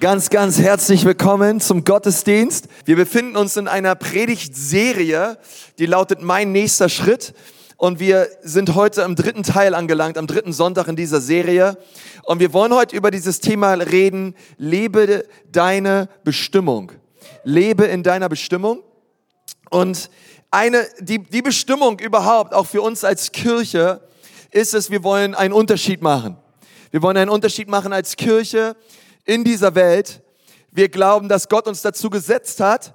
Ganz, ganz herzlich willkommen zum Gottesdienst. Wir befinden uns in einer Predigtserie, die lautet Mein nächster Schritt. Und wir sind heute am dritten Teil angelangt, am dritten Sonntag in dieser Serie. Und wir wollen heute über dieses Thema reden, lebe deine Bestimmung. Lebe in deiner Bestimmung. Und eine, die, die Bestimmung überhaupt, auch für uns als Kirche, ist es, wir wollen einen Unterschied machen. Wir wollen einen Unterschied machen als Kirche in dieser Welt. Wir glauben, dass Gott uns dazu gesetzt hat.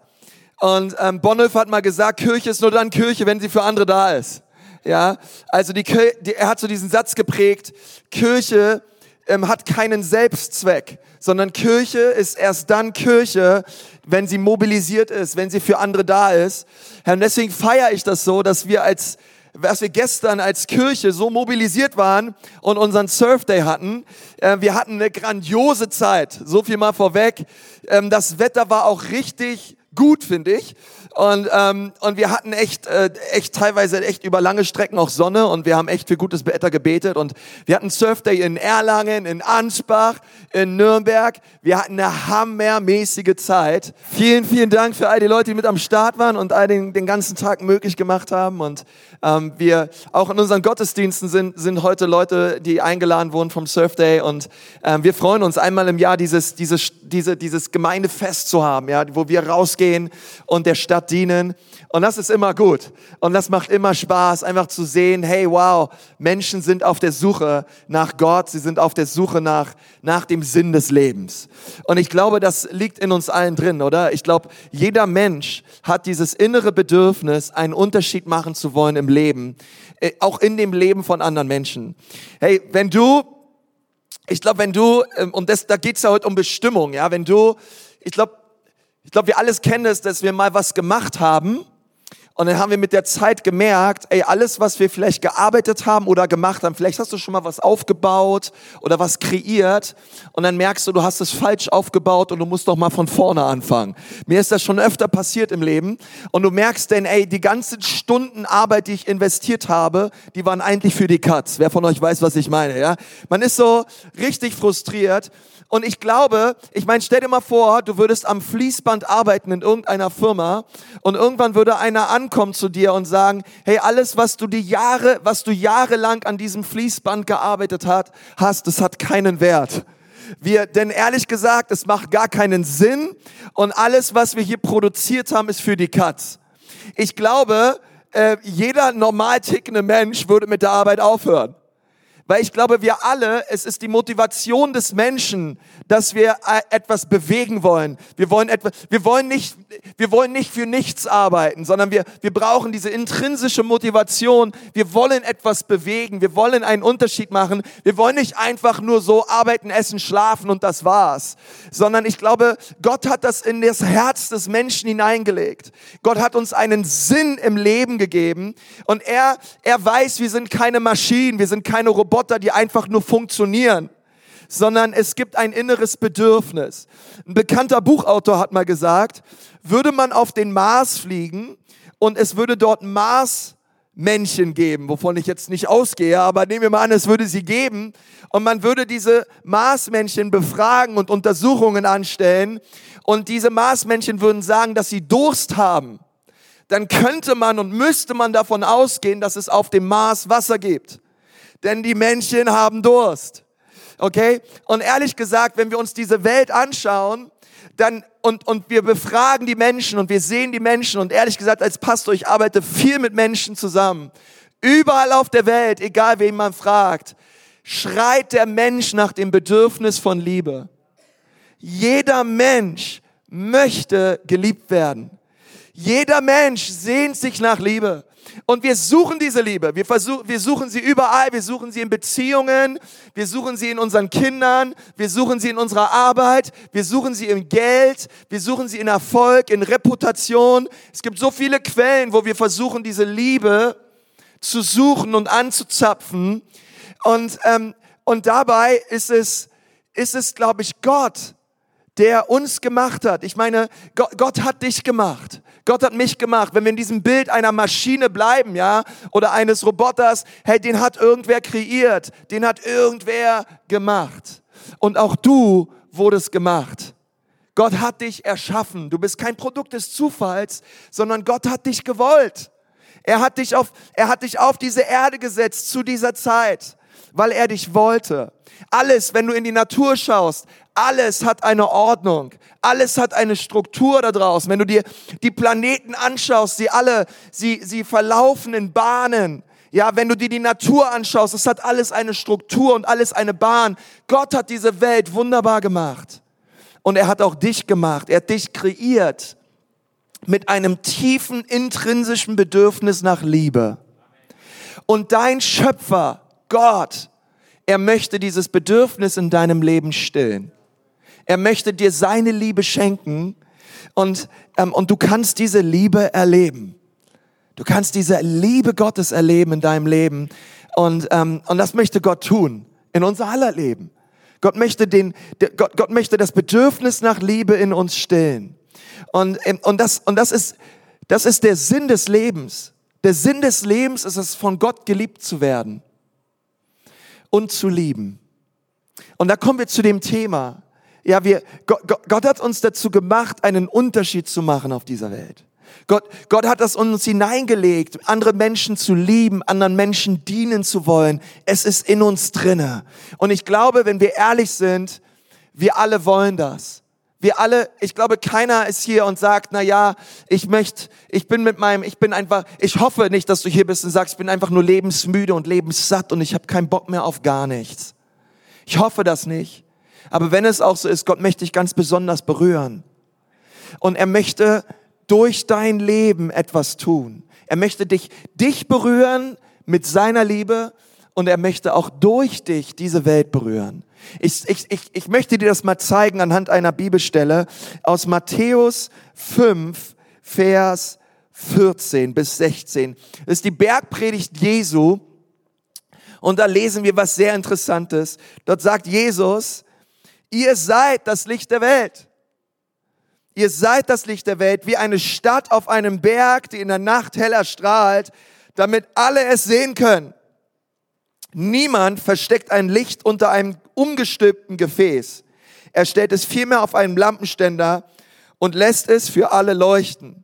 Und ähm, Bonhoeffer hat mal gesagt, Kirche ist nur dann Kirche, wenn sie für andere da ist. Ja, also die, die, er hat so diesen Satz geprägt, Kirche ähm, hat keinen Selbstzweck, sondern Kirche ist erst dann Kirche, wenn sie mobilisiert ist, wenn sie für andere da ist. und deswegen feiere ich das so, dass wir als was wir gestern als Kirche so mobilisiert waren und unseren Surf Day hatten. Äh, wir hatten eine grandiose Zeit. So viel mal vorweg. Ähm, das Wetter war auch richtig gut, finde ich. Und, ähm, und wir hatten echt, äh, echt teilweise echt über lange Strecken auch Sonne und wir haben echt für gutes Wetter gebetet. Und wir hatten Surf Day in Erlangen, in Ansbach, in Nürnberg. Wir hatten eine hammermäßige Zeit. Vielen, vielen Dank für all die Leute, die mit am Start waren und all den, den ganzen Tag möglich gemacht haben. Und ähm, wir auch in unseren Gottesdiensten sind, sind heute Leute, die eingeladen wurden vom Surf Day. Und ähm, wir freuen uns einmal im Jahr dieses, dieses, diese, dieses Gemeindefest zu haben, ja, wo wir rausgehen und der Stadt dienen. Und das ist immer gut. Und das macht immer Spaß, einfach zu sehen, hey, wow, Menschen sind auf der Suche nach Gott. Sie sind auf der Suche nach, nach dem Sinn des Lebens. Und ich glaube, das liegt in uns allen drin, oder? Ich glaube, jeder Mensch hat dieses innere Bedürfnis, einen Unterschied machen zu wollen im Leben. Äh, auch in dem Leben von anderen Menschen. Hey, wenn du ich glaube, wenn du, ähm, und das, da geht's ja heute um Bestimmung, ja, wenn du, ich glaube, ich glaube, wir alles kennen es, dass wir mal was gemacht haben und dann haben wir mit der Zeit gemerkt, ey, alles, was wir vielleicht gearbeitet haben oder gemacht haben, vielleicht hast du schon mal was aufgebaut oder was kreiert und dann merkst du, du hast es falsch aufgebaut und du musst doch mal von vorne anfangen. Mir ist das schon öfter passiert im Leben und du merkst denn, ey, die ganzen Stunden Arbeit, die ich investiert habe, die waren eigentlich für die Katz. Wer von euch weiß, was ich meine, ja? Man ist so richtig frustriert und ich glaube, ich meine, stell dir mal vor, du würdest am Fließband arbeiten in irgendeiner Firma und irgendwann würde einer ankommen zu dir und sagen, hey, alles, was du die Jahre, was du jahrelang an diesem Fließband gearbeitet hat, hast, das hat keinen Wert. Wir, denn ehrlich gesagt, es macht gar keinen Sinn und alles, was wir hier produziert haben, ist für die Katz. Ich glaube, äh, jeder normal tickende Mensch würde mit der Arbeit aufhören. Weil ich glaube, wir alle, es ist die Motivation des Menschen, dass wir äh, etwas bewegen wollen. Wir wollen etwas, wir wollen nicht, wir wollen nicht für nichts arbeiten, sondern wir, wir brauchen diese intrinsische Motivation. Wir wollen etwas bewegen. Wir wollen einen Unterschied machen. Wir wollen nicht einfach nur so arbeiten, essen, schlafen und das war's. Sondern ich glaube, Gott hat das in das Herz des Menschen hineingelegt. Gott hat uns einen Sinn im Leben gegeben und er, er weiß, wir sind keine Maschinen, wir sind keine Roboter Roboter, die einfach nur funktionieren, sondern es gibt ein inneres Bedürfnis. Ein bekannter Buchautor hat mal gesagt, würde man auf den Mars fliegen und es würde dort Marsmännchen geben, wovon ich jetzt nicht ausgehe, aber nehmen wir mal an, es würde sie geben und man würde diese Marsmännchen befragen und Untersuchungen anstellen und diese Marsmännchen würden sagen, dass sie Durst haben, dann könnte man und müsste man davon ausgehen, dass es auf dem Mars Wasser gibt denn die Menschen haben Durst. Okay? Und ehrlich gesagt, wenn wir uns diese Welt anschauen, dann und, und wir befragen die Menschen und wir sehen die Menschen und ehrlich gesagt als Pastor, ich arbeite viel mit Menschen zusammen. Überall auf der Welt, egal wen man fragt, schreit der Mensch nach dem Bedürfnis von Liebe. Jeder Mensch möchte geliebt werden. Jeder Mensch sehnt sich nach Liebe. Und wir suchen diese Liebe. Wir, versuchen, wir suchen sie überall. Wir suchen sie in Beziehungen. Wir suchen sie in unseren Kindern. Wir suchen sie in unserer Arbeit. Wir suchen sie im Geld. Wir suchen sie in Erfolg, in Reputation. Es gibt so viele Quellen, wo wir versuchen, diese Liebe zu suchen und anzuzapfen. Und, ähm, und dabei ist es, ist es, glaube ich, Gott, der uns gemacht hat. Ich meine, Gott, Gott hat dich gemacht. Gott hat mich gemacht. Wenn wir in diesem Bild einer Maschine bleiben, ja, oder eines Roboters, hey, den hat irgendwer kreiert, den hat irgendwer gemacht. Und auch du wurdest gemacht. Gott hat dich erschaffen. Du bist kein Produkt des Zufalls, sondern Gott hat dich gewollt. Er hat dich auf, er hat dich auf diese Erde gesetzt zu dieser Zeit, weil er dich wollte. Alles, wenn du in die Natur schaust, alles hat eine Ordnung. Alles hat eine Struktur da draußen. Wenn du dir die Planeten anschaust, sie alle, sie, sie verlaufen in Bahnen. Ja, wenn du dir die Natur anschaust, es hat alles eine Struktur und alles eine Bahn. Gott hat diese Welt wunderbar gemacht. Und er hat auch dich gemacht. Er hat dich kreiert mit einem tiefen intrinsischen Bedürfnis nach Liebe. Und dein Schöpfer, Gott, er möchte dieses Bedürfnis in deinem Leben stillen. Er möchte dir seine Liebe schenken und, ähm, und du kannst diese Liebe erleben. Du kannst diese Liebe Gottes erleben in deinem Leben und, ähm, und das möchte Gott tun in unser aller Leben. Gott möchte, den, Gott, Gott möchte das Bedürfnis nach Liebe in uns stillen. Und, ähm, und, das, und das, ist, das ist der Sinn des Lebens. Der Sinn des Lebens ist es, von Gott geliebt zu werden und zu lieben. Und da kommen wir zu dem Thema. Ja, wir, Gott, Gott hat uns dazu gemacht, einen Unterschied zu machen auf dieser Welt. Gott, Gott hat das uns hineingelegt, andere Menschen zu lieben, anderen Menschen dienen zu wollen. Es ist in uns drinne. Und ich glaube, wenn wir ehrlich sind, wir alle wollen das. Wir alle, ich glaube, keiner ist hier und sagt, na ja, ich möchte, ich bin mit meinem, ich bin einfach, ich hoffe nicht, dass du hier bist und sagst, ich bin einfach nur lebensmüde und lebenssatt und ich habe keinen Bock mehr auf gar nichts. Ich hoffe das nicht. Aber wenn es auch so ist, Gott möchte dich ganz besonders berühren. Und er möchte durch dein Leben etwas tun. Er möchte dich, dich berühren mit seiner Liebe und er möchte auch durch dich diese Welt berühren. Ich, ich, ich, ich möchte dir das mal zeigen anhand einer Bibelstelle aus Matthäus 5, Vers 14 bis 16. Das ist die Bergpredigt Jesu. Und da lesen wir was sehr Interessantes. Dort sagt Jesus, ihr seid das Licht der Welt. Ihr seid das Licht der Welt, wie eine Stadt auf einem Berg, die in der Nacht heller strahlt, damit alle es sehen können. Niemand versteckt ein Licht unter einem umgestülpten Gefäß. Er stellt es vielmehr auf einen Lampenständer und lässt es für alle leuchten.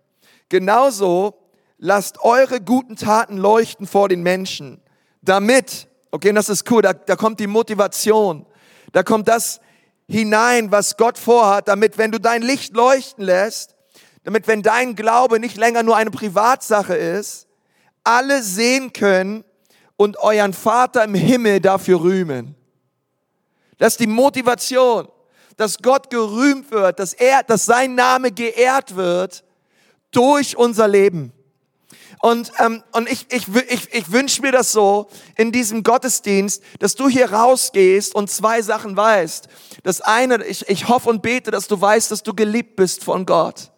Genauso lasst eure guten Taten leuchten vor den Menschen, damit, okay, das ist cool, da, da kommt die Motivation, da kommt das hinein, was Gott vorhat, damit, wenn du dein Licht leuchten lässt, damit, wenn dein Glaube nicht länger nur eine Privatsache ist, alle sehen können, und euren Vater im Himmel dafür rühmen. Das ist die Motivation, dass Gott gerühmt wird, dass er, dass sein Name geehrt wird durch unser Leben. Und, ähm, und ich, ich, ich, ich wünsche mir das so in diesem Gottesdienst, dass du hier rausgehst und zwei Sachen weißt. Das eine, ich, ich hoffe und bete, dass du weißt, dass du geliebt bist von Gott.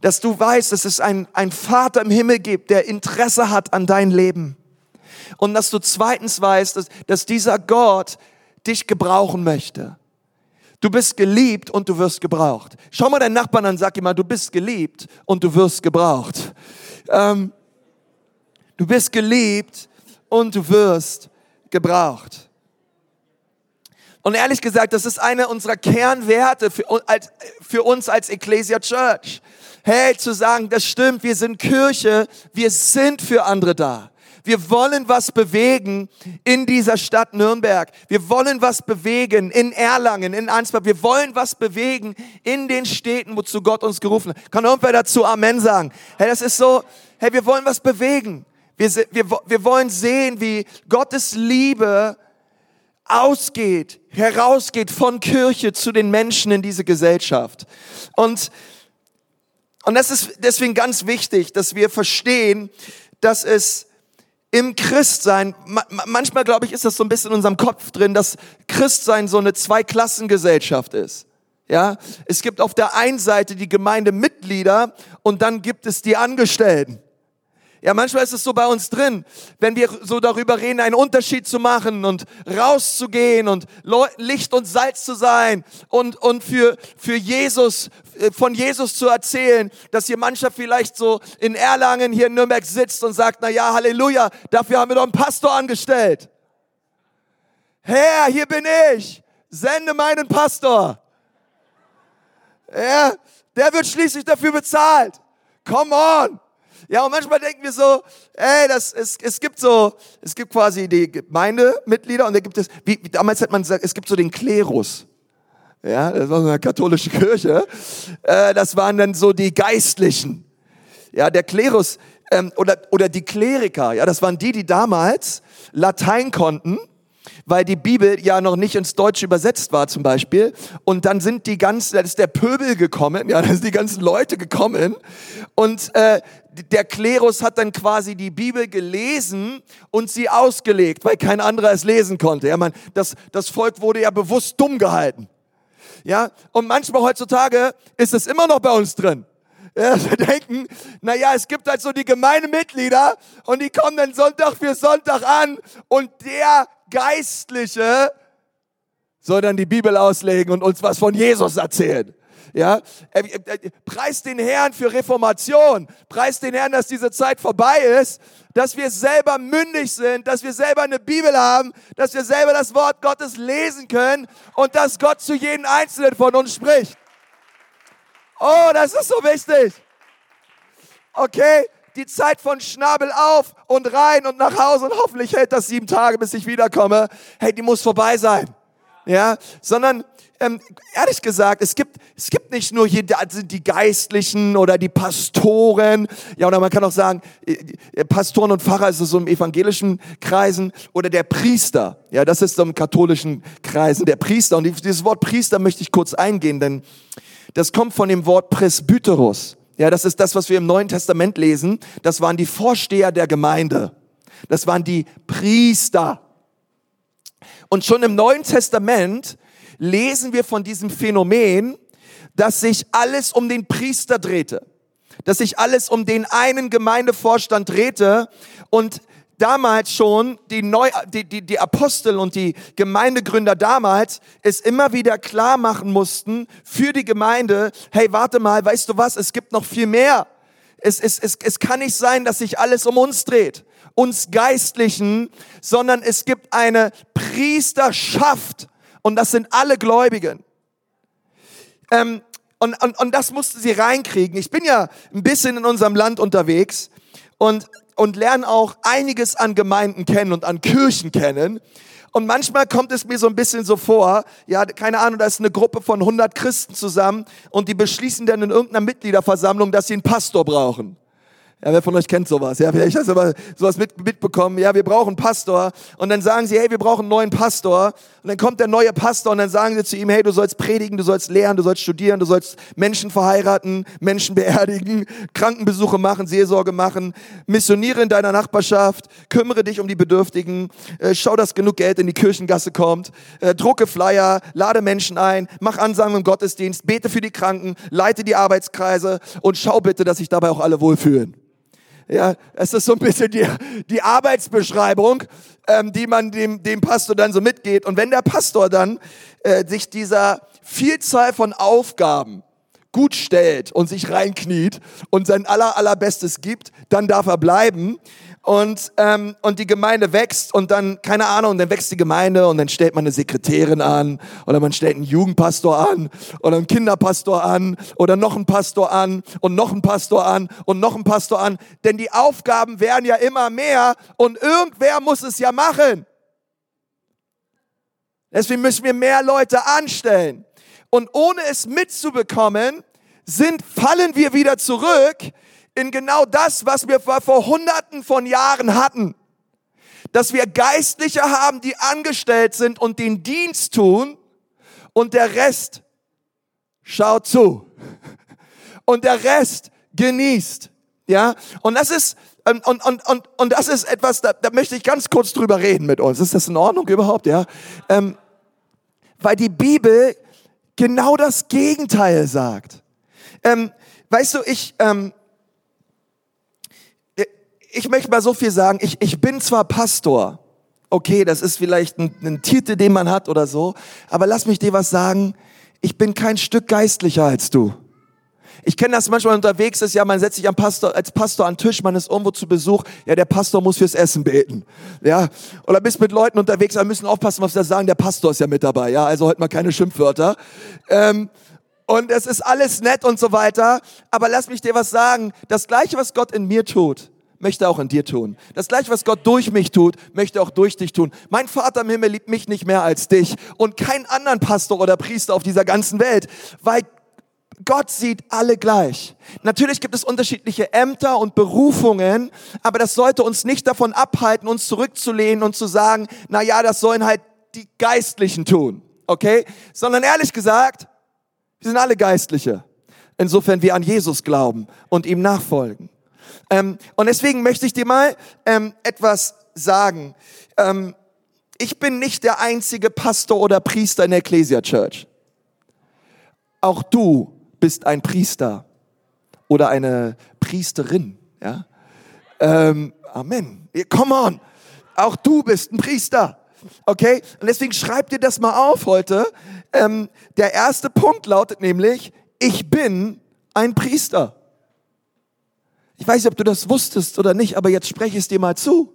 Dass du weißt, dass es ein, ein Vater im Himmel gibt, der Interesse hat an dein Leben. Und dass du zweitens weißt, dass, dass dieser Gott dich gebrauchen möchte. Du bist geliebt und du wirst gebraucht. Schau mal deinen Nachbarn an, sag ihm mal, du bist geliebt und du wirst gebraucht. Ähm, du bist geliebt und du wirst gebraucht. Und ehrlich gesagt, das ist eine unserer Kernwerte für, als, für uns als Ecclesia Church. Hey, zu sagen, das stimmt, wir sind Kirche, wir sind für andere da. Wir wollen was bewegen in dieser Stadt Nürnberg. Wir wollen was bewegen in Erlangen, in Ansbach. Wir wollen was bewegen in den Städten, wozu Gott uns gerufen hat. Kann irgendwer dazu Amen sagen? Hey, das ist so, hey, wir wollen was bewegen. Wir, wir, wir wollen sehen, wie Gottes Liebe ausgeht, herausgeht von Kirche zu den Menschen in diese Gesellschaft. Und, und das ist deswegen ganz wichtig, dass wir verstehen, dass es im Christsein, manchmal glaube ich, ist das so ein bisschen in unserem Kopf drin, dass Christsein so eine Zweiklassengesellschaft ist. Ja, es gibt auf der einen Seite die Gemeindemitglieder und dann gibt es die Angestellten. Ja, manchmal ist es so bei uns drin, wenn wir so darüber reden, einen Unterschied zu machen und rauszugehen und Licht und Salz zu sein und, und für, für Jesus, äh, von Jesus zu erzählen, dass hier mancher vielleicht so in Erlangen hier in Nürnberg sitzt und sagt, na ja, Halleluja, dafür haben wir doch einen Pastor angestellt. Herr, hier bin ich. sende meinen Pastor. Ja, der wird schließlich dafür bezahlt. Come on. Ja, und manchmal denken wir so, ey, das, es, es gibt so, es gibt quasi die Gemeindemitglieder und da gibt es, wie, damals hat man gesagt, es gibt so den Klerus. Ja, das war so eine katholische Kirche. Äh, das waren dann so die Geistlichen. Ja, der Klerus ähm, oder, oder die Kleriker, ja, das waren die, die damals Latein konnten weil die Bibel ja noch nicht ins Deutsche übersetzt war zum Beispiel. Und dann sind die ganzen, da ist der Pöbel gekommen, ja, da sind die ganzen Leute gekommen und äh, der Klerus hat dann quasi die Bibel gelesen und sie ausgelegt, weil kein anderer es lesen konnte. Ja, man, das, das Volk wurde ja bewusst dumm gehalten. Ja, und manchmal heutzutage ist es immer noch bei uns drin. Ja, wir denken, naja, es gibt halt so die Gemeindemitglieder und die kommen dann Sonntag für Sonntag an und der Geistliche soll dann die Bibel auslegen und uns was von Jesus erzählen. Ja, äh, äh, preis den Herrn für Reformation, preis den Herrn, dass diese Zeit vorbei ist, dass wir selber mündig sind, dass wir selber eine Bibel haben, dass wir selber das Wort Gottes lesen können und dass Gott zu jedem Einzelnen von uns spricht. Oh, das ist so wichtig. Okay, die Zeit von Schnabel auf und rein und nach Hause und hoffentlich hält das sieben Tage, bis ich wiederkomme. Hey, die muss vorbei sein. Ja, sondern ähm, ehrlich gesagt, es gibt, es gibt nicht nur hier die, die Geistlichen oder die Pastoren, ja, oder man kann auch sagen, äh, äh, Pastoren und Pfarrer ist es so im evangelischen Kreisen oder der Priester, ja, das ist so im katholischen Kreisen, der Priester. Und dieses Wort Priester möchte ich kurz eingehen, denn das kommt von dem Wort Presbyteros. Ja, das ist das, was wir im Neuen Testament lesen. Das waren die Vorsteher der Gemeinde. Das waren die Priester. Und schon im Neuen Testament lesen wir von diesem Phänomen, dass sich alles um den Priester drehte, dass sich alles um den einen Gemeindevorstand drehte und damals schon die, Neu die, die, die Apostel und die Gemeindegründer damals es immer wieder klar machen mussten für die Gemeinde, hey, warte mal, weißt du was, es gibt noch viel mehr. Es, es, es, es kann nicht sein, dass sich alles um uns dreht, uns Geistlichen, sondern es gibt eine Priesterschaft und das sind alle Gläubigen. Ähm, und, und, und das mussten sie reinkriegen. Ich bin ja ein bisschen in unserem Land unterwegs und und lernen auch einiges an Gemeinden kennen und an Kirchen kennen. Und manchmal kommt es mir so ein bisschen so vor, ja, keine Ahnung, da ist eine Gruppe von 100 Christen zusammen und die beschließen dann in irgendeiner Mitgliederversammlung, dass sie einen Pastor brauchen. Ja, wer von euch kennt sowas? Ja, vielleicht hast du aber sowas mit, mitbekommen. Ja, wir brauchen einen Pastor. Und dann sagen sie, hey, wir brauchen einen neuen Pastor. Und dann kommt der neue Pastor und dann sagen sie zu ihm, hey, du sollst predigen, du sollst lehren, du sollst studieren, du sollst Menschen verheiraten, Menschen beerdigen, Krankenbesuche machen, Seelsorge machen, missioniere in deiner Nachbarschaft, kümmere dich um die Bedürftigen, äh, schau, dass genug Geld in die Kirchengasse kommt, äh, drucke Flyer, lade Menschen ein, mach Ansagen im Gottesdienst, bete für die Kranken, leite die Arbeitskreise und schau bitte, dass sich dabei auch alle wohlfühlen. Ja, es ist so ein bisschen die, die Arbeitsbeschreibung, ähm, die man dem, dem Pastor dann so mitgeht. Und wenn der Pastor dann äh, sich dieser Vielzahl von Aufgaben gut stellt und sich reinkniet und sein aller, allerbestes gibt, dann darf er bleiben und, ähm, und die Gemeinde wächst und dann, keine Ahnung, und dann wächst die Gemeinde und dann stellt man eine Sekretärin an oder man stellt einen Jugendpastor an oder einen Kinderpastor an oder noch einen Pastor an und noch einen Pastor an und noch einen Pastor an. Denn die Aufgaben werden ja immer mehr und irgendwer muss es ja machen. Deswegen müssen wir mehr Leute anstellen. Und ohne es mitzubekommen, sind, fallen wir wieder zurück in genau das, was wir vor Hunderten von Jahren hatten. Dass wir Geistliche haben, die angestellt sind und den Dienst tun und der Rest schaut zu. Und der Rest genießt. Ja, und das ist, ähm, und, und, und, und das ist etwas, da, da möchte ich ganz kurz drüber reden mit uns. Ist das in Ordnung überhaupt? Ja, ähm, weil die Bibel genau das Gegenteil sagt. Ähm, weißt du, ich, ähm, ich möchte mal so viel sagen, ich, ich bin zwar Pastor, okay, das ist vielleicht ein, ein Titel, den man hat oder so, aber lass mich dir was sagen, ich bin kein Stück geistlicher als du. Ich kenne das manchmal unterwegs ist, ja, man setzt sich am Pastor, als Pastor an den Tisch, man ist irgendwo zu Besuch, ja, der Pastor muss fürs Essen beten. Ja, oder bist mit Leuten unterwegs, wir müssen aufpassen, was wir sagen, der Pastor ist ja mit dabei, ja, also heute mal keine Schimpfwörter. Ähm, und es ist alles nett und so weiter, aber lass mich dir was sagen, das Gleiche, was Gott in mir tut, möchte auch in dir tun. Das gleiche, was Gott durch mich tut, möchte auch durch dich tun. Mein Vater im Himmel liebt mich nicht mehr als dich und keinen anderen Pastor oder Priester auf dieser ganzen Welt, weil Gott sieht alle gleich. Natürlich gibt es unterschiedliche Ämter und Berufungen, aber das sollte uns nicht davon abhalten, uns zurückzulehnen und zu sagen, na ja, das sollen halt die Geistlichen tun, okay? Sondern ehrlich gesagt, wir sind alle Geistliche. Insofern wir an Jesus glauben und ihm nachfolgen. Ähm, und deswegen möchte ich dir mal ähm, etwas sagen. Ähm, ich bin nicht der einzige Pastor oder Priester in der Ecclesia Church. Auch du bist ein Priester oder eine Priesterin. Ja? Ähm, Amen. Come on. Auch du bist ein Priester. Okay? Und deswegen schreib dir das mal auf heute. Ähm, der erste Punkt lautet nämlich, ich bin ein Priester. Ich weiß nicht, ob du das wusstest oder nicht, aber jetzt spreche ich es dir mal zu.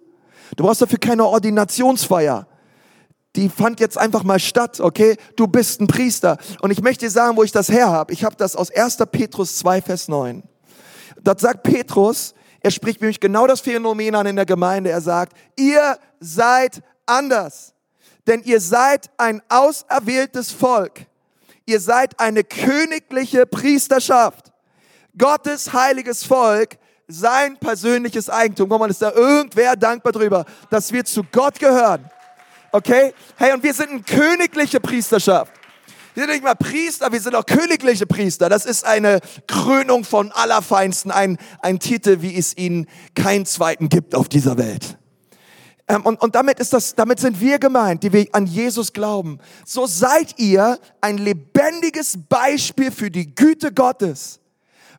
Du brauchst dafür keine Ordinationsfeier die fand jetzt einfach mal statt, okay? Du bist ein Priester. Und ich möchte dir sagen, wo ich das her habe. Ich habe das aus 1. Petrus 2, Vers 9. Dort sagt Petrus, er spricht nämlich genau das Phänomen an in der Gemeinde. Er sagt, ihr seid anders, denn ihr seid ein auserwähltes Volk. Ihr seid eine königliche Priesterschaft. Gottes heiliges Volk, sein persönliches Eigentum. Guck mal, ist da irgendwer dankbar drüber, dass wir zu Gott gehören? Okay? Hey, und wir sind eine königliche Priesterschaft. Wir sind nicht mal Priester, wir sind auch königliche Priester. Das ist eine Krönung von Allerfeinsten, ein, ein Titel, wie es ihn keinen zweiten gibt auf dieser Welt. Ähm, und, und damit ist das, damit sind wir gemeint, die wir an Jesus glauben. So seid ihr ein lebendiges Beispiel für die Güte Gottes.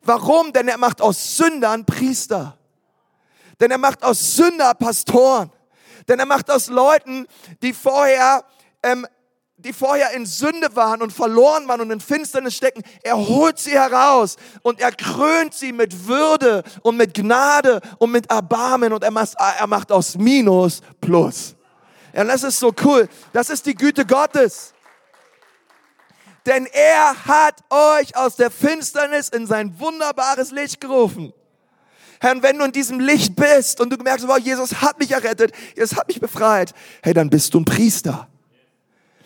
Warum? Denn er macht aus Sündern Priester. Denn er macht aus Sünder Pastoren. Denn er macht aus Leuten, die vorher, ähm, die vorher in Sünde waren und verloren waren und in Finsternis stecken, er holt sie heraus und er krönt sie mit Würde und mit Gnade und mit Erbarmen und er macht, er macht aus Minus Plus. Ja, das ist so cool. Das ist die Güte Gottes. Denn er hat euch aus der Finsternis in sein wunderbares Licht gerufen. Herr, wenn du in diesem Licht bist und du merkst, wow, Jesus hat mich errettet, Jesus hat mich befreit, hey, dann bist du ein Priester.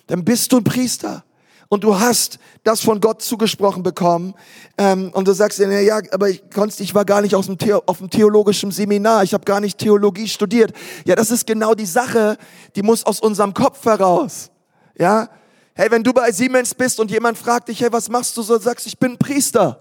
Dann bist du ein Priester. Und du hast das von Gott zugesprochen bekommen. Ähm, und du sagst dir, ja, aber ich, konntest, ich war gar nicht aus dem The auf dem theologischen Seminar, ich habe gar nicht Theologie studiert. Ja, das ist genau die Sache, die muss aus unserem Kopf heraus. Ja, hey, wenn du bei Siemens bist und jemand fragt dich, hey, was machst du so, sagst, ich bin Priester.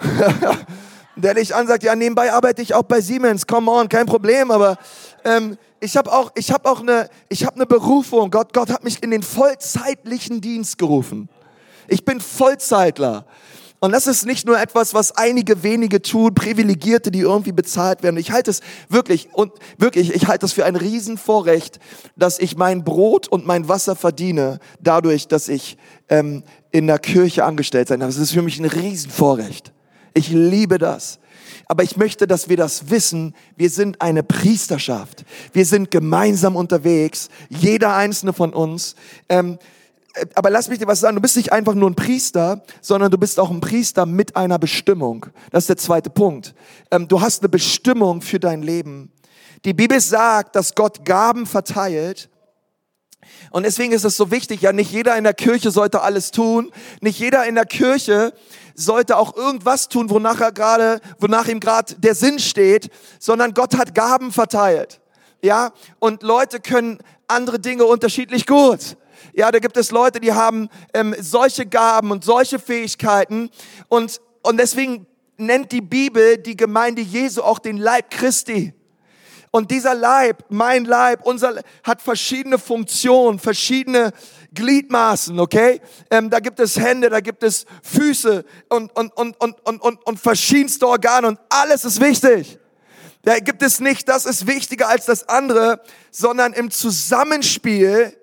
der dich ansagt, ja, nebenbei arbeite ich auch bei Siemens, come on, kein Problem, aber ähm, ich habe auch, ich habe auch eine, ich habe eine Berufung. Gott, Gott hat mich in den vollzeitlichen Dienst gerufen. Ich bin Vollzeitler. Und das ist nicht nur etwas, was einige wenige tun, Privilegierte, die irgendwie bezahlt werden. Ich halte es wirklich und wirklich, ich halte es für ein Riesenvorrecht, dass ich mein Brot und mein Wasser verdiene, dadurch, dass ich ähm, in der Kirche angestellt sein darf. Das ist für mich ein Riesenvorrecht. Ich liebe das. Aber ich möchte, dass wir das wissen. Wir sind eine Priesterschaft. Wir sind gemeinsam unterwegs. Jeder einzelne von uns. Ähm, äh, aber lass mich dir was sagen. Du bist nicht einfach nur ein Priester, sondern du bist auch ein Priester mit einer Bestimmung. Das ist der zweite Punkt. Ähm, du hast eine Bestimmung für dein Leben. Die Bibel sagt, dass Gott Gaben verteilt. Und deswegen ist es so wichtig, ja, nicht jeder in der Kirche sollte alles tun. Nicht jeder in der Kirche sollte auch irgendwas tun, wonach er gerade, wonach ihm gerade der Sinn steht, sondern Gott hat Gaben verteilt. Ja, und Leute können andere Dinge unterschiedlich gut. Ja, da gibt es Leute, die haben ähm, solche Gaben und solche Fähigkeiten und und deswegen nennt die Bibel die Gemeinde Jesu auch den Leib Christi. Und dieser Leib, mein Leib, unser hat verschiedene Funktionen, verschiedene Gliedmaßen, okay? Ähm, da gibt es Hände, da gibt es Füße und, und, und, und, und, und, und verschiedenste Organe und alles ist wichtig. Da gibt es nicht, das ist wichtiger als das andere, sondern im Zusammenspiel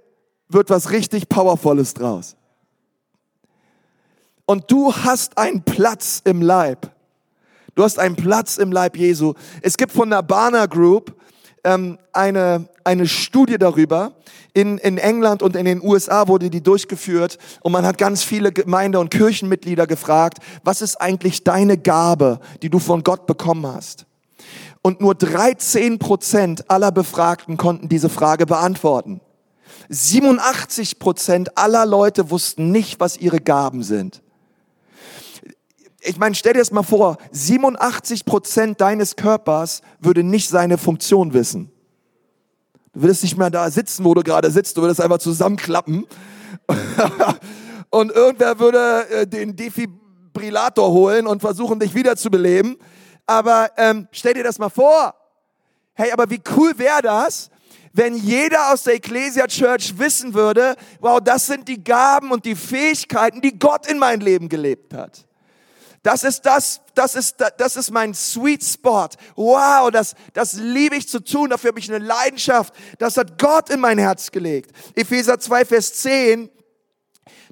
wird was richtig Powervolles draus. Und du hast einen Platz im Leib. Du hast einen Platz im Leib Jesu. Es gibt von der Barna Group ähm, eine, eine Studie darüber. In, in England und in den USA wurde die durchgeführt und man hat ganz viele Gemeinde- und Kirchenmitglieder gefragt, was ist eigentlich deine Gabe, die du von Gott bekommen hast? Und nur 13 Prozent aller Befragten konnten diese Frage beantworten. 87 Prozent aller Leute wussten nicht, was ihre Gaben sind. Ich meine, stell dir das mal vor, 87 Prozent deines Körpers würde nicht seine Funktion wissen. Du würdest nicht mehr da sitzen, wo du gerade sitzt, du würdest einfach zusammenklappen. und irgendwer würde äh, den Defibrillator holen und versuchen, dich wiederzubeleben. Aber ähm, stell dir das mal vor. Hey, aber wie cool wäre das, wenn jeder aus der Ecclesia Church wissen würde, wow, das sind die Gaben und die Fähigkeiten, die Gott in mein Leben gelebt hat. Das ist das, das ist, das ist mein Sweet Spot. Wow, das, das liebe ich zu tun. Dafür habe ich eine Leidenschaft. Das hat Gott in mein Herz gelegt. Epheser 2, Vers 10.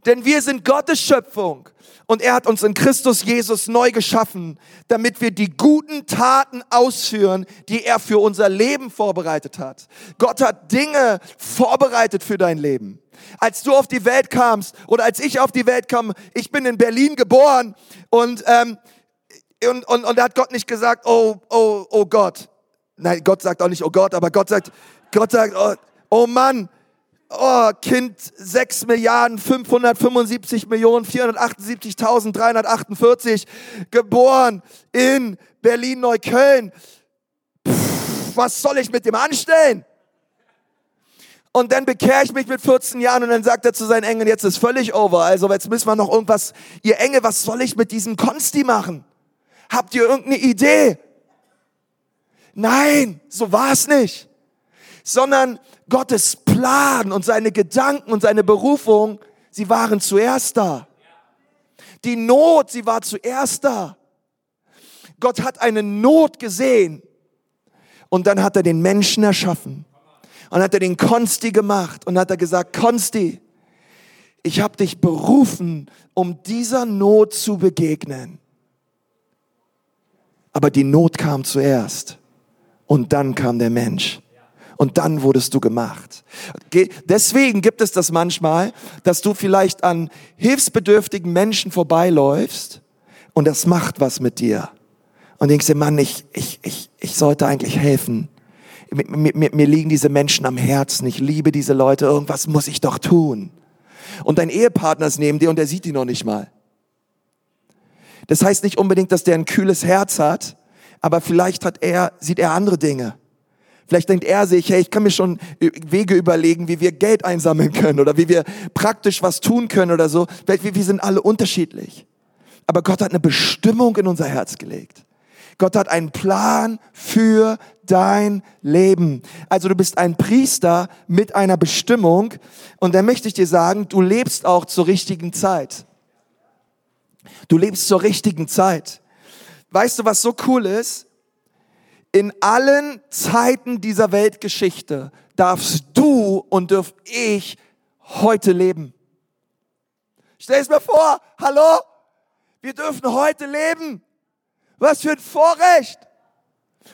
Denn wir sind Gottes Schöpfung und er hat uns in Christus Jesus neu geschaffen, damit wir die guten Taten ausführen, die er für unser Leben vorbereitet hat. Gott hat Dinge vorbereitet für dein Leben. Als du auf die Welt kamst oder als ich auf die Welt kam, ich bin in Berlin geboren und, ähm, und, und, und da hat Gott nicht gesagt, oh, oh, oh Gott. Nein, Gott sagt auch nicht, oh Gott, aber Gott sagt, Gott sagt, oh, oh Mann, oh, Kind 6 Milliarden 575 Millionen 478.348 geboren in Berlin-Neukölln. Was soll ich mit dem anstellen? Und dann bekehre ich mich mit 14 Jahren und dann sagt er zu seinen Engeln, jetzt ist völlig over. Also jetzt müssen wir noch irgendwas, ihr Engel, was soll ich mit diesem Konsti machen? Habt ihr irgendeine Idee? Nein, so war es nicht. Sondern Gottes Plan und seine Gedanken und seine Berufung, sie waren zuerst da. Die Not, sie war zuerst da. Gott hat eine Not gesehen und dann hat er den Menschen erschaffen und hat er den Konsti gemacht und hat er gesagt, Konsti, ich habe dich berufen, um dieser Not zu begegnen. Aber die Not kam zuerst und dann kam der Mensch und dann wurdest du gemacht. Deswegen gibt es das manchmal, dass du vielleicht an hilfsbedürftigen Menschen vorbeiläufst und das macht was mit dir. Und denkst dir, Mann, ich, ich, ich, ich sollte eigentlich helfen. Mir, mir, mir liegen diese Menschen am Herzen. Ich liebe diese Leute. Irgendwas muss ich doch tun. Und dein Ehepartner ist neben dir und der sieht die noch nicht mal. Das heißt nicht unbedingt, dass der ein kühles Herz hat, aber vielleicht hat er, sieht er andere Dinge. Vielleicht denkt er sich, hey, ich kann mir schon Wege überlegen, wie wir Geld einsammeln können oder wie wir praktisch was tun können oder so. Wir sind alle unterschiedlich. Aber Gott hat eine Bestimmung in unser Herz gelegt. Gott hat einen Plan für dein Leben. Also du bist ein Priester mit einer Bestimmung und da möchte ich dir sagen, du lebst auch zur richtigen Zeit. Du lebst zur richtigen Zeit. Weißt du, was so cool ist? In allen Zeiten dieser Weltgeschichte darfst du und dürf ich heute leben. Stell es mir vor, hallo? Wir dürfen heute leben. Was für ein Vorrecht.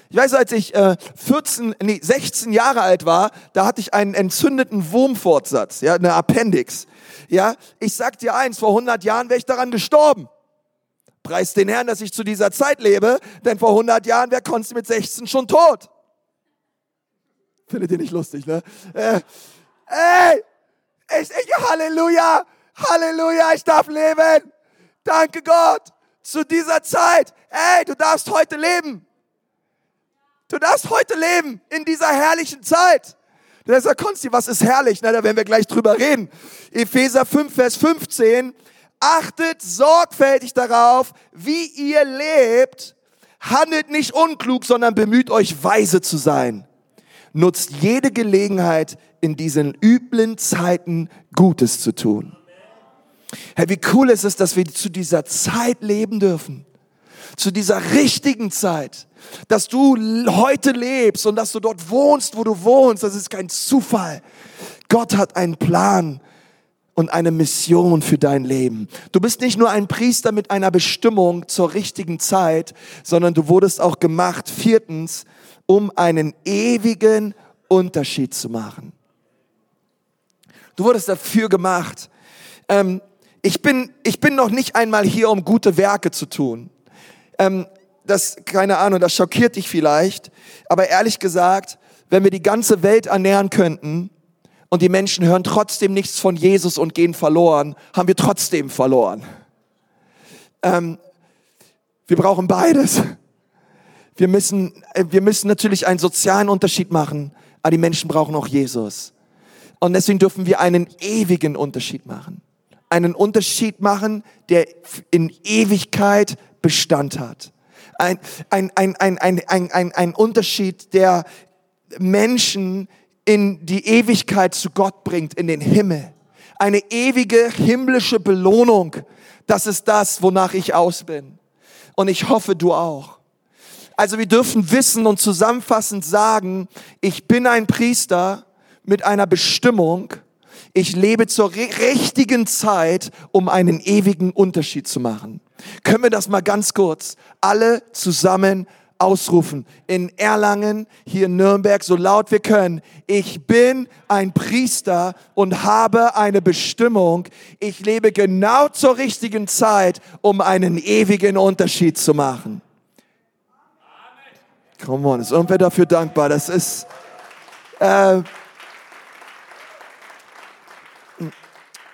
Ich weiß, als ich äh, 14, nee, 16 Jahre alt war, da hatte ich einen entzündeten Wurmfortsatz, ja, eine Appendix. Ja, ich sag dir eins, vor 100 Jahren wäre ich daran gestorben. Preis den Herrn, dass ich zu dieser Zeit lebe, denn vor 100 Jahren wäre Konsti mit 16 schon tot. Findet ihr nicht lustig, ne? Äh, ey, ich, ich, Halleluja, Halleluja, ich darf leben. Danke Gott. Zu dieser Zeit, ey, du darfst heute leben. Du darfst heute leben in dieser herrlichen Zeit. Der sagt, Konsti, was ist herrlich? Na, da werden wir gleich drüber reden. Epheser 5, Vers 15 achtet sorgfältig darauf, wie ihr lebt. Handelt nicht unklug, sondern bemüht euch weise zu sein. Nutzt jede Gelegenheit, in diesen üblen Zeiten Gutes zu tun. Herr, wie cool ist es, dass wir zu dieser Zeit leben dürfen. Zu dieser richtigen Zeit. Dass du heute lebst und dass du dort wohnst, wo du wohnst. Das ist kein Zufall. Gott hat einen Plan und eine Mission für dein Leben. Du bist nicht nur ein Priester mit einer Bestimmung zur richtigen Zeit, sondern du wurdest auch gemacht, viertens, um einen ewigen Unterschied zu machen. Du wurdest dafür gemacht. Ähm, ich, bin, ich bin noch nicht einmal hier, um gute Werke zu tun. Ähm, das, keine Ahnung, das schockiert dich vielleicht, aber ehrlich gesagt, wenn wir die ganze Welt ernähren könnten, und die Menschen hören trotzdem nichts von Jesus und gehen verloren, haben wir trotzdem verloren. Ähm, wir brauchen beides. Wir müssen, äh, wir müssen natürlich einen sozialen Unterschied machen, aber die Menschen brauchen auch Jesus. Und deswegen dürfen wir einen ewigen Unterschied machen. Einen Unterschied machen, der in Ewigkeit Bestand hat. Ein, ein, ein, ein, ein, ein, ein, ein Unterschied, der Menschen in die Ewigkeit zu Gott bringt, in den Himmel. Eine ewige himmlische Belohnung. Das ist das, wonach ich aus bin. Und ich hoffe, du auch. Also wir dürfen wissen und zusammenfassend sagen, ich bin ein Priester mit einer Bestimmung. Ich lebe zur richtigen Zeit, um einen ewigen Unterschied zu machen. Können wir das mal ganz kurz alle zusammen ausrufen. In Erlangen, hier in Nürnberg, so laut wir können. Ich bin ein Priester und habe eine Bestimmung. Ich lebe genau zur richtigen Zeit, um einen ewigen Unterschied zu machen. Come on, ist irgendwer dafür dankbar? Das ist, äh,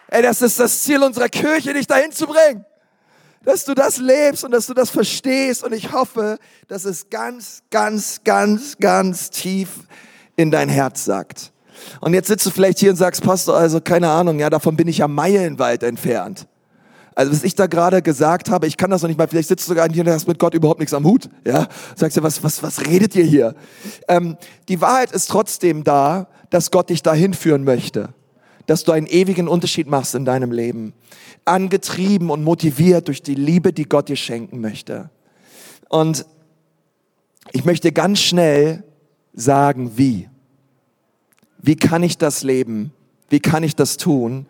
ey, das ist das Ziel unserer Kirche, dich dahin zu bringen dass du das lebst und dass du das verstehst. Und ich hoffe, dass es ganz, ganz, ganz, ganz tief in dein Herz sagt. Und jetzt sitzt du vielleicht hier und sagst, Pastor, also keine Ahnung, ja, davon bin ich ja meilenweit entfernt. Also was ich da gerade gesagt habe, ich kann das noch nicht mal, vielleicht sitzt du sogar hier und hast mit Gott überhaupt nichts am Hut. Ja, sagst du, was, was, was redet ihr hier? Ähm, die Wahrheit ist trotzdem da, dass Gott dich dahin führen möchte. Dass du einen ewigen Unterschied machst in deinem Leben angetrieben und motiviert durch die Liebe, die Gott dir schenken möchte. Und ich möchte ganz schnell sagen, wie. Wie kann ich das leben? Wie kann ich das tun?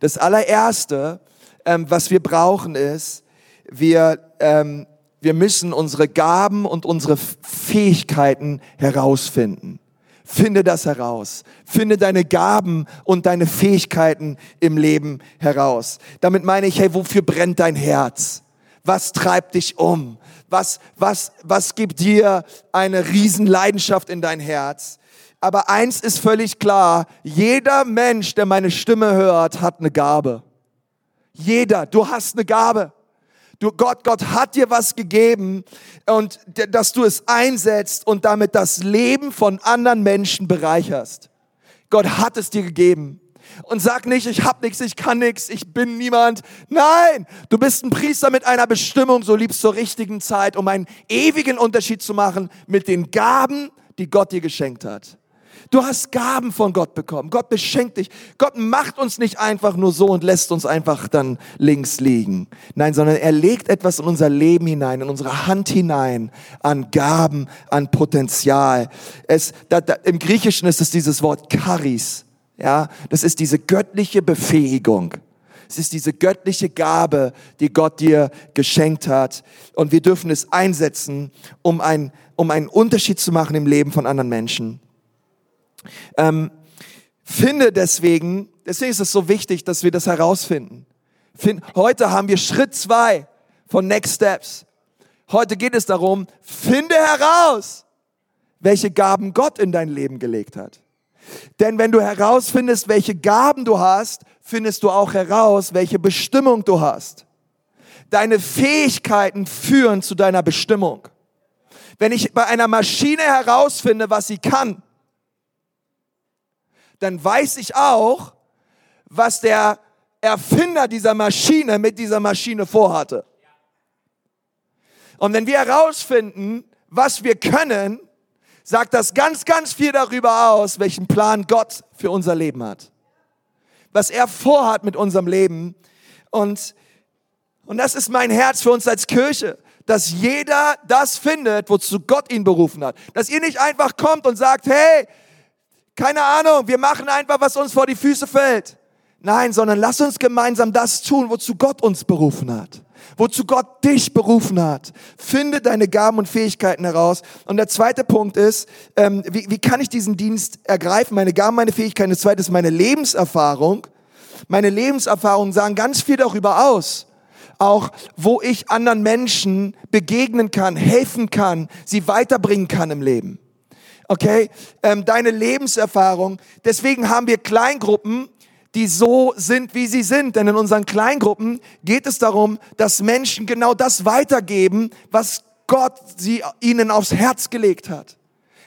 Das allererste, ähm, was wir brauchen, ist, wir, ähm, wir müssen unsere Gaben und unsere Fähigkeiten herausfinden. Finde das heraus. Finde deine Gaben und deine Fähigkeiten im Leben heraus. Damit meine ich, hey, wofür brennt dein Herz? Was treibt dich um? Was, was, was gibt dir eine Riesenleidenschaft in dein Herz? Aber eins ist völlig klar. Jeder Mensch, der meine Stimme hört, hat eine Gabe. Jeder. Du hast eine Gabe. Du, Gott, Gott hat dir was gegeben und dass du es einsetzt und damit das Leben von anderen Menschen bereicherst. Gott hat es dir gegeben. Und sag nicht, ich hab nichts, ich kann nichts, ich bin niemand. Nein, du bist ein Priester mit einer Bestimmung, so liebst zur richtigen Zeit, um einen ewigen Unterschied zu machen mit den Gaben, die Gott dir geschenkt hat. Du hast Gaben von Gott bekommen. Gott beschenkt dich. Gott macht uns nicht einfach nur so und lässt uns einfach dann links liegen. Nein, sondern er legt etwas in unser Leben hinein, in unsere Hand hinein, an Gaben, an Potenzial. Es, da, da, Im Griechischen ist es dieses Wort Charis. Ja, das ist diese göttliche Befähigung. Es ist diese göttliche Gabe, die Gott dir geschenkt hat. Und wir dürfen es einsetzen, um, ein, um einen Unterschied zu machen im Leben von anderen Menschen. Ähm, finde deswegen, deswegen ist es so wichtig, dass wir das herausfinden. Find, heute haben wir Schritt zwei von Next Steps. Heute geht es darum, finde heraus, welche Gaben Gott in dein Leben gelegt hat. Denn wenn du herausfindest, welche Gaben du hast, findest du auch heraus, welche Bestimmung du hast. Deine Fähigkeiten führen zu deiner Bestimmung. Wenn ich bei einer Maschine herausfinde, was sie kann, dann weiß ich auch, was der Erfinder dieser Maschine mit dieser Maschine vorhatte. Und wenn wir herausfinden, was wir können, sagt das ganz, ganz viel darüber aus, welchen Plan Gott für unser Leben hat. Was er vorhat mit unserem Leben. Und, und das ist mein Herz für uns als Kirche, dass jeder das findet, wozu Gott ihn berufen hat. Dass ihr nicht einfach kommt und sagt, hey, keine Ahnung, wir machen einfach, was uns vor die Füße fällt. Nein, sondern lass uns gemeinsam das tun, wozu Gott uns berufen hat. Wozu Gott dich berufen hat. Finde deine Gaben und Fähigkeiten heraus. Und der zweite Punkt ist, ähm, wie, wie kann ich diesen Dienst ergreifen? Meine Gaben, meine Fähigkeiten. Das zweite ist meine Lebenserfahrung. Meine Lebenserfahrungen sagen ganz viel darüber aus. Auch wo ich anderen Menschen begegnen kann, helfen kann, sie weiterbringen kann im Leben. Okay? Ähm, deine Lebenserfahrung. Deswegen haben wir Kleingruppen, die so sind, wie sie sind. Denn in unseren Kleingruppen geht es darum, dass Menschen genau das weitergeben, was Gott sie, ihnen aufs Herz gelegt hat.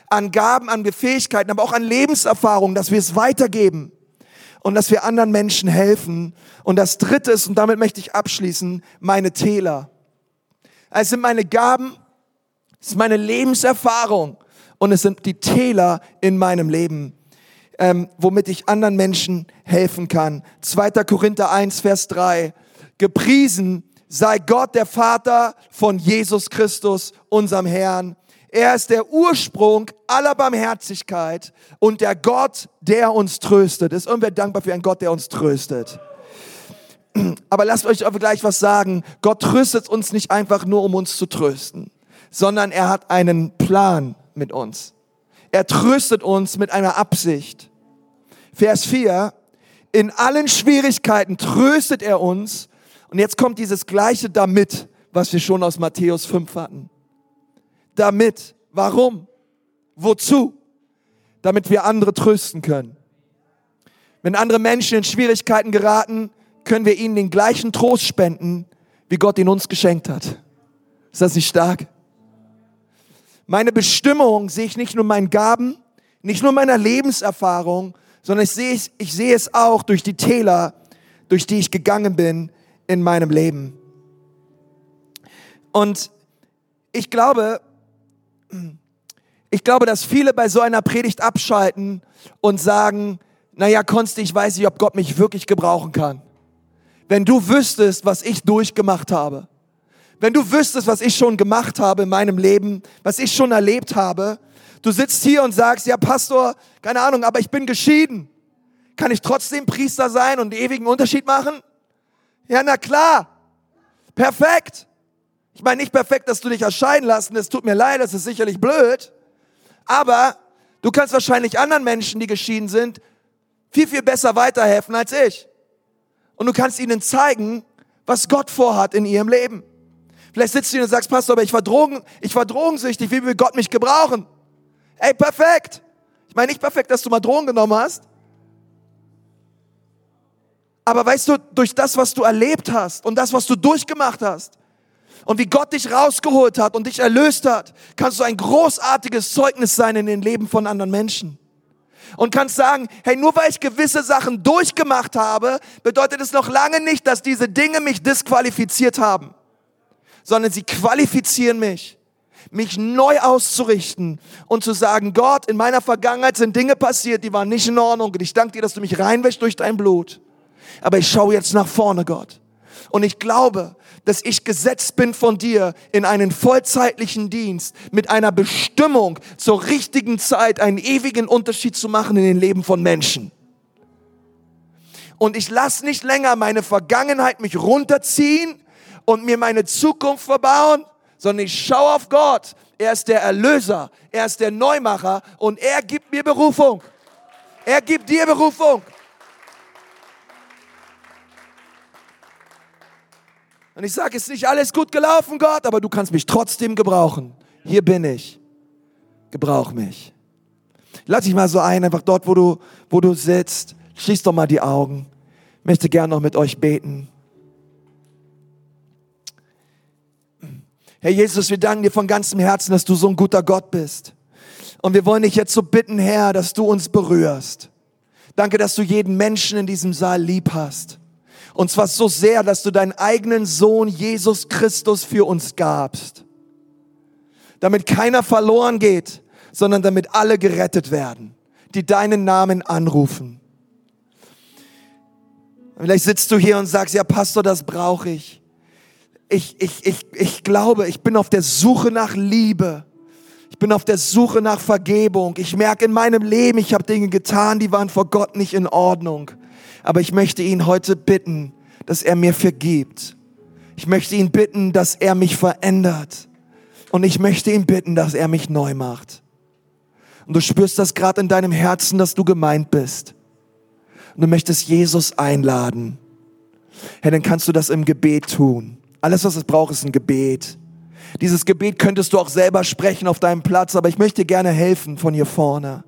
An Gaben, an Fähigkeiten, aber auch an Lebenserfahrung, dass wir es weitergeben und dass wir anderen Menschen helfen. Und das Dritte ist, und damit möchte ich abschließen, meine Täler. Es sind meine Gaben, es ist meine Lebenserfahrung und es sind die Täler in meinem Leben ähm, womit ich anderen Menschen helfen kann. 2. Korinther 1, Vers 3. Gepriesen sei Gott, der Vater von Jesus Christus, unserem Herrn. Er ist der Ursprung aller Barmherzigkeit und der Gott, der uns tröstet. Ist irgendwer dankbar für einen Gott, der uns tröstet? Aber lasst euch aber gleich was sagen. Gott tröstet uns nicht einfach nur, um uns zu trösten, sondern er hat einen Plan mit uns. Er tröstet uns mit einer Absicht. Vers 4, in allen Schwierigkeiten tröstet er uns. Und jetzt kommt dieses gleiche damit, was wir schon aus Matthäus 5 hatten. Damit. Warum? Wozu? Damit wir andere trösten können. Wenn andere Menschen in Schwierigkeiten geraten, können wir ihnen den gleichen Trost spenden, wie Gott ihn uns geschenkt hat. Ist das nicht stark? Meine Bestimmung sehe ich nicht nur meinen Gaben, nicht nur meiner Lebenserfahrung, sondern ich sehe, es, ich sehe es auch durch die Täler, durch die ich gegangen bin in meinem Leben. Und ich glaube, ich glaube, dass viele bei so einer Predigt abschalten und sagen, naja, Konsti, ich weiß nicht, ob Gott mich wirklich gebrauchen kann. Wenn du wüsstest, was ich durchgemacht habe, wenn du wüsstest, was ich schon gemacht habe in meinem Leben, was ich schon erlebt habe, du sitzt hier und sagst, ja Pastor, keine Ahnung, aber ich bin geschieden. Kann ich trotzdem Priester sein und ewigen Unterschied machen? Ja, na klar. Perfekt. Ich meine nicht perfekt, dass du dich erscheinen lassen, es tut mir leid, das ist sicherlich blöd. Aber du kannst wahrscheinlich anderen Menschen, die geschieden sind, viel, viel besser weiterhelfen als ich. Und du kannst ihnen zeigen, was Gott vorhat in ihrem Leben. Vielleicht sitzt du hier und sagst, Pastor, aber ich war, Drogen, ich war drogensüchtig, wie will Gott mich gebrauchen? Ey, perfekt. Ich meine nicht perfekt, dass du mal Drogen genommen hast. Aber weißt du, durch das, was du erlebt hast und das, was du durchgemacht hast und wie Gott dich rausgeholt hat und dich erlöst hat, kannst du ein großartiges Zeugnis sein in den Leben von anderen Menschen. Und kannst sagen, hey, nur weil ich gewisse Sachen durchgemacht habe, bedeutet es noch lange nicht, dass diese Dinge mich disqualifiziert haben sondern sie qualifizieren mich, mich neu auszurichten und zu sagen, Gott, in meiner Vergangenheit sind Dinge passiert, die waren nicht in Ordnung und ich danke dir, dass du mich reinwäschst durch dein Blut. Aber ich schaue jetzt nach vorne, Gott. Und ich glaube, dass ich gesetzt bin von dir in einen vollzeitlichen Dienst mit einer Bestimmung zur richtigen Zeit einen ewigen Unterschied zu machen in den Leben von Menschen. Und ich lasse nicht länger meine Vergangenheit mich runterziehen, und mir meine Zukunft verbauen, sondern ich schaue auf Gott. Er ist der Erlöser, er ist der Neumacher und er gibt mir Berufung. Er gibt dir Berufung. Und ich sage, es ist nicht alles gut gelaufen, Gott, aber du kannst mich trotzdem gebrauchen. Hier bin ich. Gebrauch mich. Lass dich mal so ein, einfach dort, wo du, wo du sitzt. Schließ doch mal die Augen. Ich möchte gern noch mit euch beten. Herr Jesus, wir danken dir von ganzem Herzen, dass du so ein guter Gott bist. Und wir wollen dich jetzt so bitten, Herr, dass du uns berührst. Danke, dass du jeden Menschen in diesem Saal lieb hast. Und zwar so sehr, dass du deinen eigenen Sohn Jesus Christus für uns gabst. Damit keiner verloren geht, sondern damit alle gerettet werden, die deinen Namen anrufen. Vielleicht sitzt du hier und sagst, ja Pastor, das brauche ich ich, ich, ich, ich glaube, ich bin auf der Suche nach Liebe. Ich bin auf der Suche nach Vergebung. Ich merke in meinem Leben, ich habe Dinge getan, die waren vor Gott nicht in Ordnung. Aber ich möchte ihn heute bitten, dass er mir vergibt. Ich möchte ihn bitten, dass er mich verändert. Und ich möchte ihn bitten, dass er mich neu macht. Und du spürst das gerade in deinem Herzen, dass du gemeint bist. Und du möchtest Jesus einladen. Herr, dann kannst du das im Gebet tun. Alles, was es braucht, ist ein Gebet. Dieses Gebet könntest du auch selber sprechen auf deinem Platz, aber ich möchte gerne helfen von hier vorne.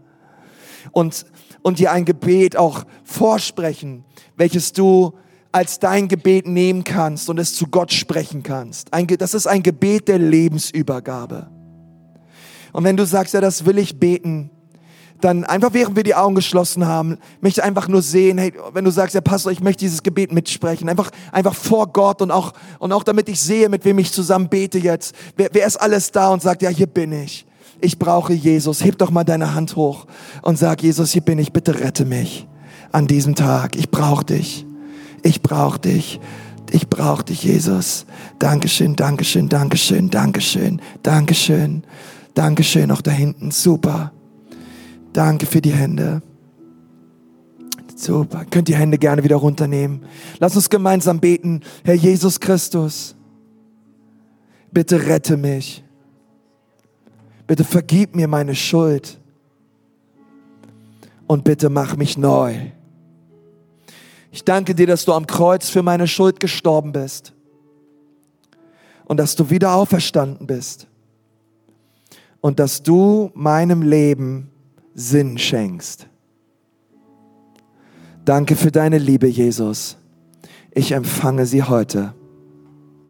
Und, und dir ein Gebet auch vorsprechen, welches du als dein Gebet nehmen kannst und es zu Gott sprechen kannst. Ein, das ist ein Gebet der Lebensübergabe. Und wenn du sagst, ja, das will ich beten, dann einfach während wir die Augen geschlossen haben, möchte einfach nur sehen, hey, wenn du sagst, ja Pastor, ich möchte dieses Gebet mitsprechen, einfach, einfach vor Gott und auch, und auch damit ich sehe, mit wem ich zusammen bete jetzt. Wer, wer ist alles da und sagt, ja, hier bin ich. Ich brauche Jesus. Heb doch mal deine Hand hoch und sag, Jesus, hier bin ich. Bitte rette mich an diesem Tag. Ich brauche dich. Ich brauche dich. Ich brauche dich, Jesus. Dankeschön, Dankeschön, Dankeschön, Dankeschön, Dankeschön, Dankeschön. Auch da hinten. Super. Danke für die Hände. Super. Könnt die Hände gerne wieder runternehmen. Lass uns gemeinsam beten. Herr Jesus Christus, bitte rette mich. Bitte vergib mir meine Schuld. Und bitte mach mich neu. Ich danke dir, dass du am Kreuz für meine Schuld gestorben bist. Und dass du wieder auferstanden bist. Und dass du meinem Leben Sinn schenkst. Danke für deine Liebe, Jesus. Ich empfange sie heute